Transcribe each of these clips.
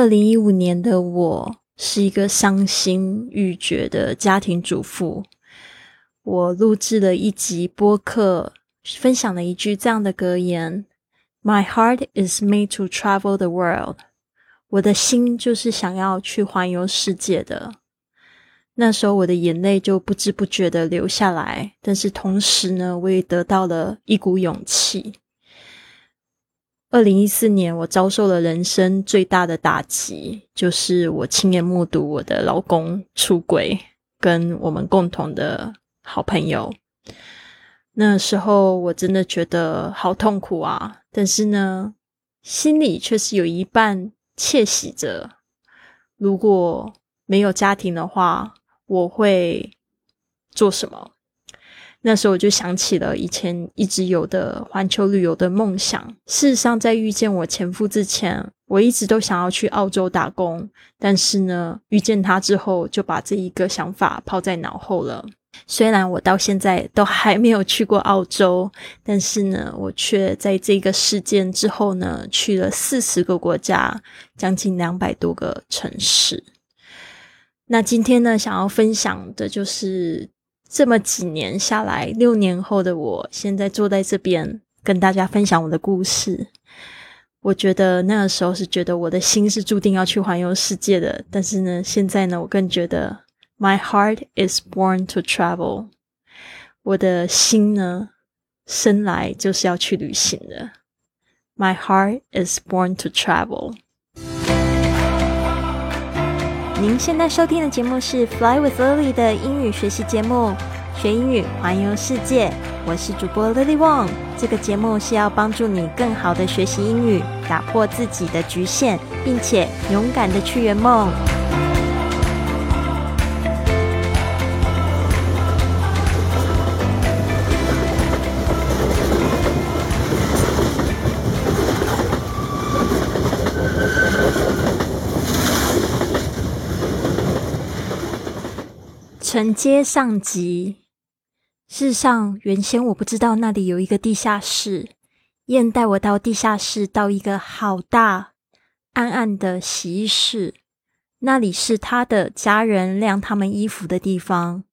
二零一五年的我是一个伤心欲绝的家庭主妇。我录制了一集播客，分享了一句这样的格言：“My heart is made to travel the world。”我的心就是想要去环游世界的。那时候我的眼泪就不知不觉的流下来，但是同时呢，我也得到了一股勇气。二零一四年，我遭受了人生最大的打击，就是我亲眼目睹我的老公出轨，跟我们共同的好朋友。那时候我真的觉得好痛苦啊！但是呢，心里却是有一半窃喜着，如果没有家庭的话，我会做什么？那时候我就想起了以前一直有的环球旅游的梦想。事实上，在遇见我前夫之前，我一直都想要去澳洲打工。但是呢，遇见他之后，就把这一个想法抛在脑后了。虽然我到现在都还没有去过澳洲，但是呢，我却在这个事件之后呢，去了四十个国家，将近两百多个城市。那今天呢，想要分享的就是。这么几年下来，六年后的我现在坐在这边跟大家分享我的故事。我觉得那个时候是觉得我的心是注定要去环游世界的，但是呢，现在呢，我更觉得 My heart is born to travel。我的心呢，生来就是要去旅行的。My heart is born to travel。您现在收听的节目是《Fly with Lily》的英语学习节目，学英语环游世界。我是主播 Lily Wong。这个节目是要帮助你更好的学习英语，打破自己的局限，并且勇敢的去圆梦。承接上集。事实上，原先我不知道那里有一个地下室。燕带我到地下室，到一个好大、暗暗的洗衣室，那里是他的家人晾他们衣服的地方。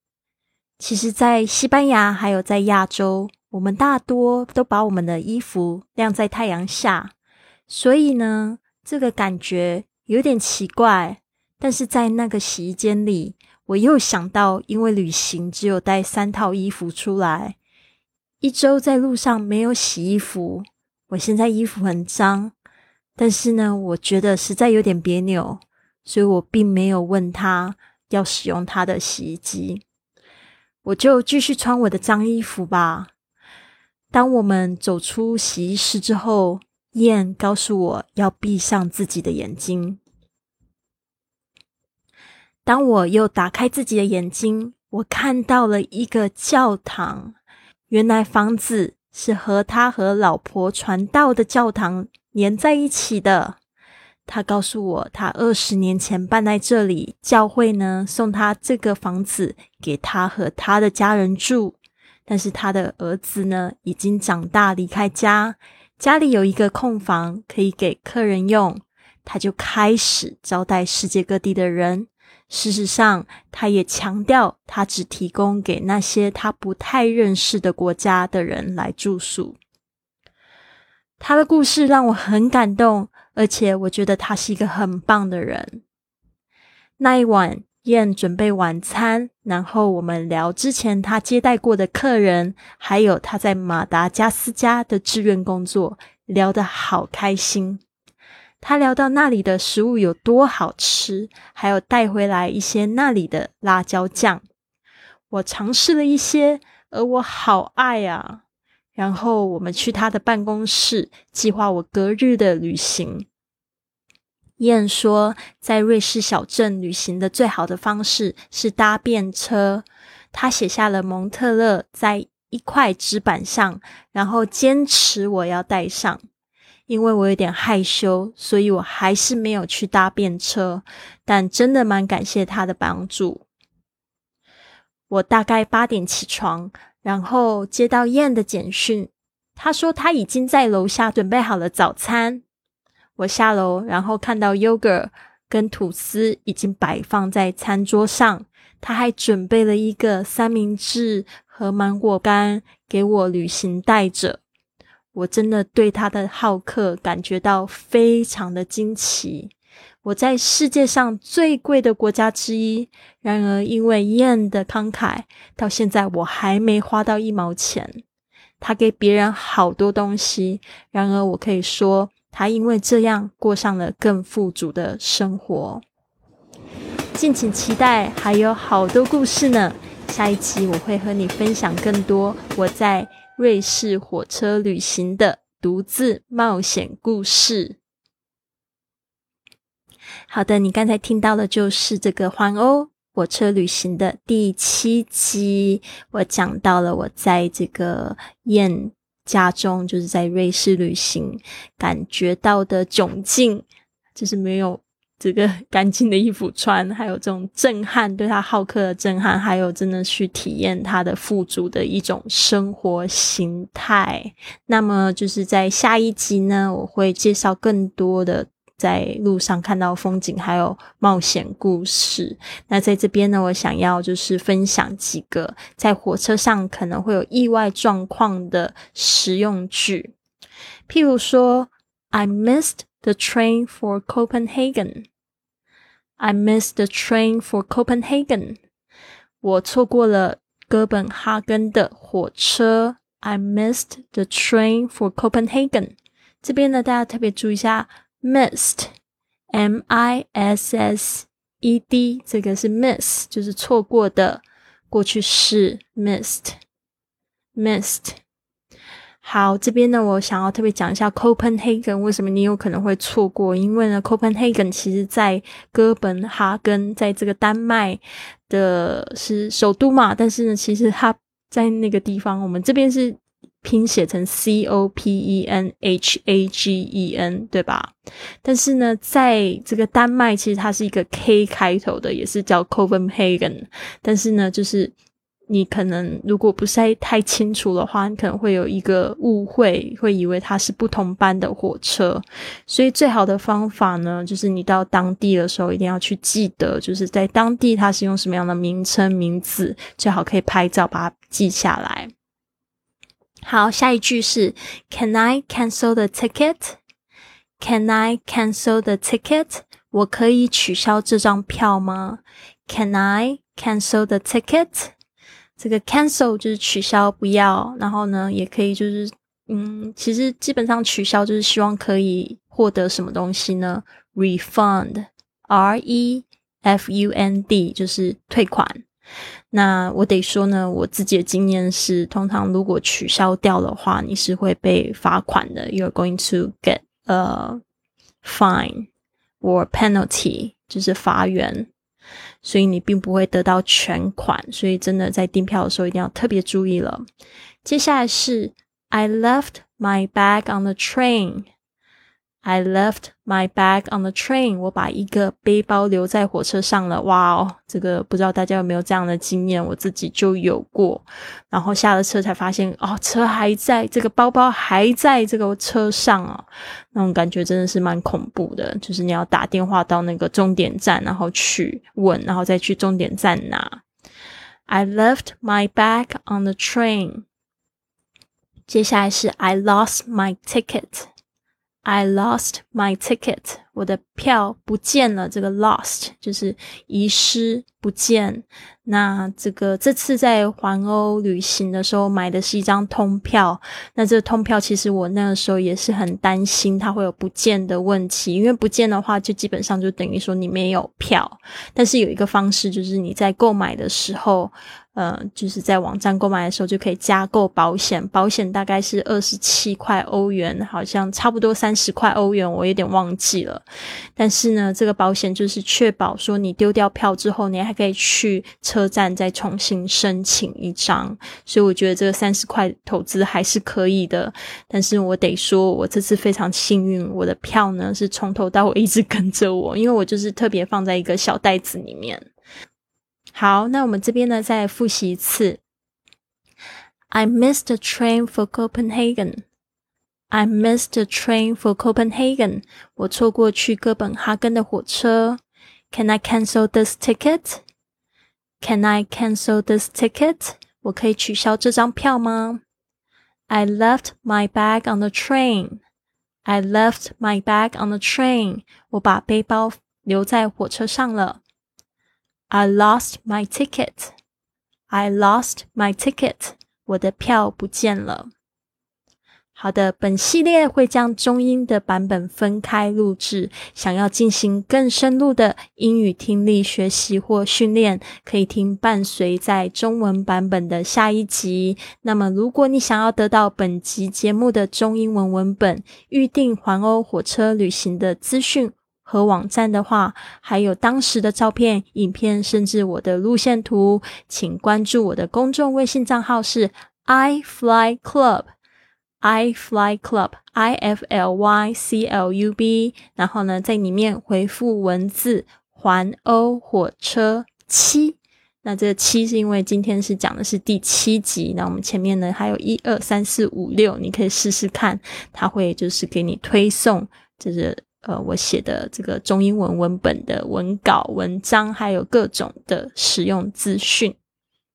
其实，在西班牙还有在亚洲，我们大多都把我们的衣服晾在太阳下，所以呢，这个感觉有点奇怪。但是在那个洗衣间里。我又想到，因为旅行只有带三套衣服出来，一周在路上没有洗衣服。我现在衣服很脏，但是呢，我觉得实在有点别扭，所以我并没有问他要使用他的洗衣机，我就继续穿我的脏衣服吧。当我们走出洗衣室之后，燕告诉我要闭上自己的眼睛。当我又打开自己的眼睛，我看到了一个教堂。原来房子是和他和老婆传道的教堂连在一起的。他告诉我，他二十年前搬来这里，教会呢送他这个房子给他和他的家人住。但是他的儿子呢已经长大离开家，家里有一个空房可以给客人用，他就开始招待世界各地的人。事实上，他也强调，他只提供给那些他不太认识的国家的人来住宿。他的故事让我很感动，而且我觉得他是一个很棒的人。那一晚，燕准备晚餐，然后我们聊之前他接待过的客人，还有他在马达加斯加的志愿工作，聊得好开心。他聊到那里的食物有多好吃，还有带回来一些那里的辣椒酱。我尝试了一些，而我好爱啊！然后我们去他的办公室，计划我隔日的旅行。燕说，在瑞士小镇旅行的最好的方式是搭便车。他写下了蒙特勒在一块纸板上，然后坚持我要带上。因为我有点害羞，所以我还是没有去搭便车。但真的蛮感谢他的帮助。我大概八点起床，然后接到燕的简讯，他说他已经在楼下准备好了早餐。我下楼，然后看到 YOGA 跟吐司已经摆放在餐桌上，他还准备了一个三明治和芒果干给我旅行带着。我真的对他的好客感觉到非常的惊奇。我在世界上最贵的国家之一，然而因为燕的慷慨，到现在我还没花到一毛钱。他给别人好多东西，然而我可以说，他因为这样过上了更富足的生活。敬请期待，还有好多故事呢。下一集我会和你分享更多我在瑞士火车旅行的独自冒险故事。好的，你刚才听到的就是这个环欧火车旅行的第七集。我讲到了我在这个燕家中，就是在瑞士旅行感觉到的窘境，就是没有 这个干净的衣服穿，还有这种震撼，对他好客的震撼，还有真的去体验他的富足的一种生活形态。那么就是在下一集呢，我会介绍更多的。在路上看到风景，还有冒险故事。那在这边呢，我想要就是分享几个在火车上可能会有意外状况的实用句。譬如说，I missed the train for Copenhagen. I missed the train for Copenhagen. 我错过了哥本哈根的火车。I missed the train for Copenhagen. 这边呢，大家特别注意一下。Missed, M-I-S-S-E-D，这个是 miss，就是错过的过去式。Missed, missed。 好，这边呢，我想要特别讲一下 Copenhagen，为什么你有可能会错过？因为呢，Copenhagen 其实在哥本哈根，在这个丹麦的是首都嘛，但是呢，其实它在那个地方，我们这边是。拼写成 C O P E N H A G E N，对吧？但是呢，在这个丹麦，其实它是一个 K 开头的，也是叫 Copenhagen。但是呢，就是你可能如果不是太清楚的话，你可能会有一个误会，会以为它是不同班的火车。所以最好的方法呢，就是你到当地的时候，一定要去记得，就是在当地它是用什么样的名称名字，最好可以拍照把它记下来。好，下一句是 Can I cancel the ticket? Can I cancel the ticket? 我可以取消这张票吗？Can I cancel the ticket? 这个 cancel 就是取消，不要。然后呢，也可以就是，嗯，其实基本上取消就是希望可以获得什么东西呢？Refund, R E F U N D 就是退款。那我得说呢，我自己的经验是，通常如果取消掉的话，你是会被罚款的。You're going to get a fine or penalty，就是罚元，所以你并不会得到全款。所以真的在订票的时候一定要特别注意了。接下来是 I left my bag on the train。I left my bag on the train。我把一个背包留在火车上了。哇哦，这个不知道大家有没有这样的经验？我自己就有过。然后下了车才发现，哦，车还在，这个包包还在这个车上啊。那种感觉真的是蛮恐怖的。就是你要打电话到那个终点站，然后去问，然后再去终点站拿。I left my bag on the train。接下来是 I lost my ticket。I lost my ticket，我的票不见了。这个 lost 就是遗失、不见。那这个这次在环欧旅行的时候买的是一张通票。那这个通票其实我那个时候也是很担心它会有不见的问题，因为不见的话就基本上就等于说你没有票。但是有一个方式就是你在购买的时候。呃，就是在网站购买的时候就可以加购保险，保险大概是二十七块欧元，好像差不多三十块欧元，我有点忘记了。但是呢，这个保险就是确保说你丢掉票之后，你还可以去车站再重新申请一张。所以我觉得这个三十块投资还是可以的。但是我得说，我这次非常幸运，我的票呢是从头到尾一直跟着我，因为我就是特别放在一个小袋子里面。好，那我们这边呢，再复习一次。I missed the train for Copenhagen. I missed the train for Copenhagen. 我错过去哥本哈根的火车。Can I cancel this ticket? Can I cancel this ticket? 我可以取消这张票吗？I left my bag on the train. I left my bag on the train. 我把背包留在火车上了。 I lost my ticket. I lost my ticket. 我的票不见了。好的，本系列会将中英的版本分开录制。想要进行更深入的英语听力学习或训练，可以听伴随在中文版本的下一集。那么，如果你想要得到本集节目的中英文文本、预定环欧火车旅行的资讯和网站的话，还有当时的照片、影片，甚至我的路线图，请关注我的公众微信账号是 i fly club。I Fly Club I F L Y C L U B，然后呢，在里面回复文字“环欧火车七”。那这七是因为今天是讲的是第七集，那我们前面呢还有一二三四五六，你可以试试看，它会就是给你推送，就是呃我写的这个中英文文本的文稿、文章，还有各种的使用资讯。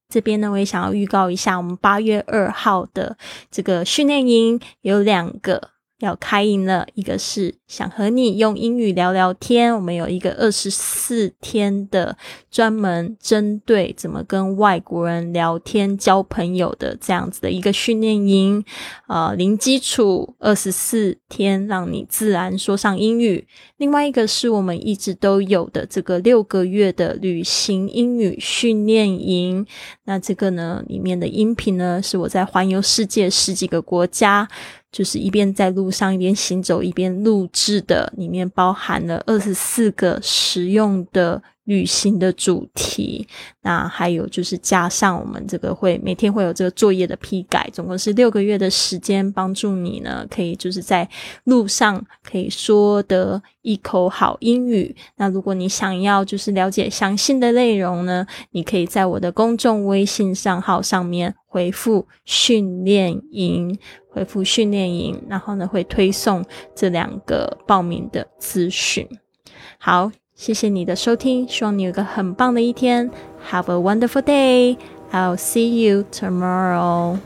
这边呢，我也想要预告一下，我们八月二号的这个训练营有两个。要开营了，一个是想和你用英语聊聊天，我们有一个二十四天的专门针对怎么跟外国人聊天、交朋友的这样子的一个训练营，呃，零基础二十四天，让你自然说上英语。另外一个是我们一直都有的这个六个月的旅行英语训练营，那这个呢，里面的音频呢，是我在环游世界十几个国家。就是一边在路上一边行走一边录制的，里面包含了二十四个实用的。旅行的主题，那还有就是加上我们这个会每天会有这个作业的批改，总共是六个月的时间，帮助你呢可以就是在路上可以说得一口好英语。那如果你想要就是了解详细的内容呢，你可以在我的公众微信账号上面回复训练营，回复训练营，然后呢会推送这两个报名的资讯。好。谢谢你的收听，希望你有个很棒的一天。Have a wonderful day. I'll see you tomorrow.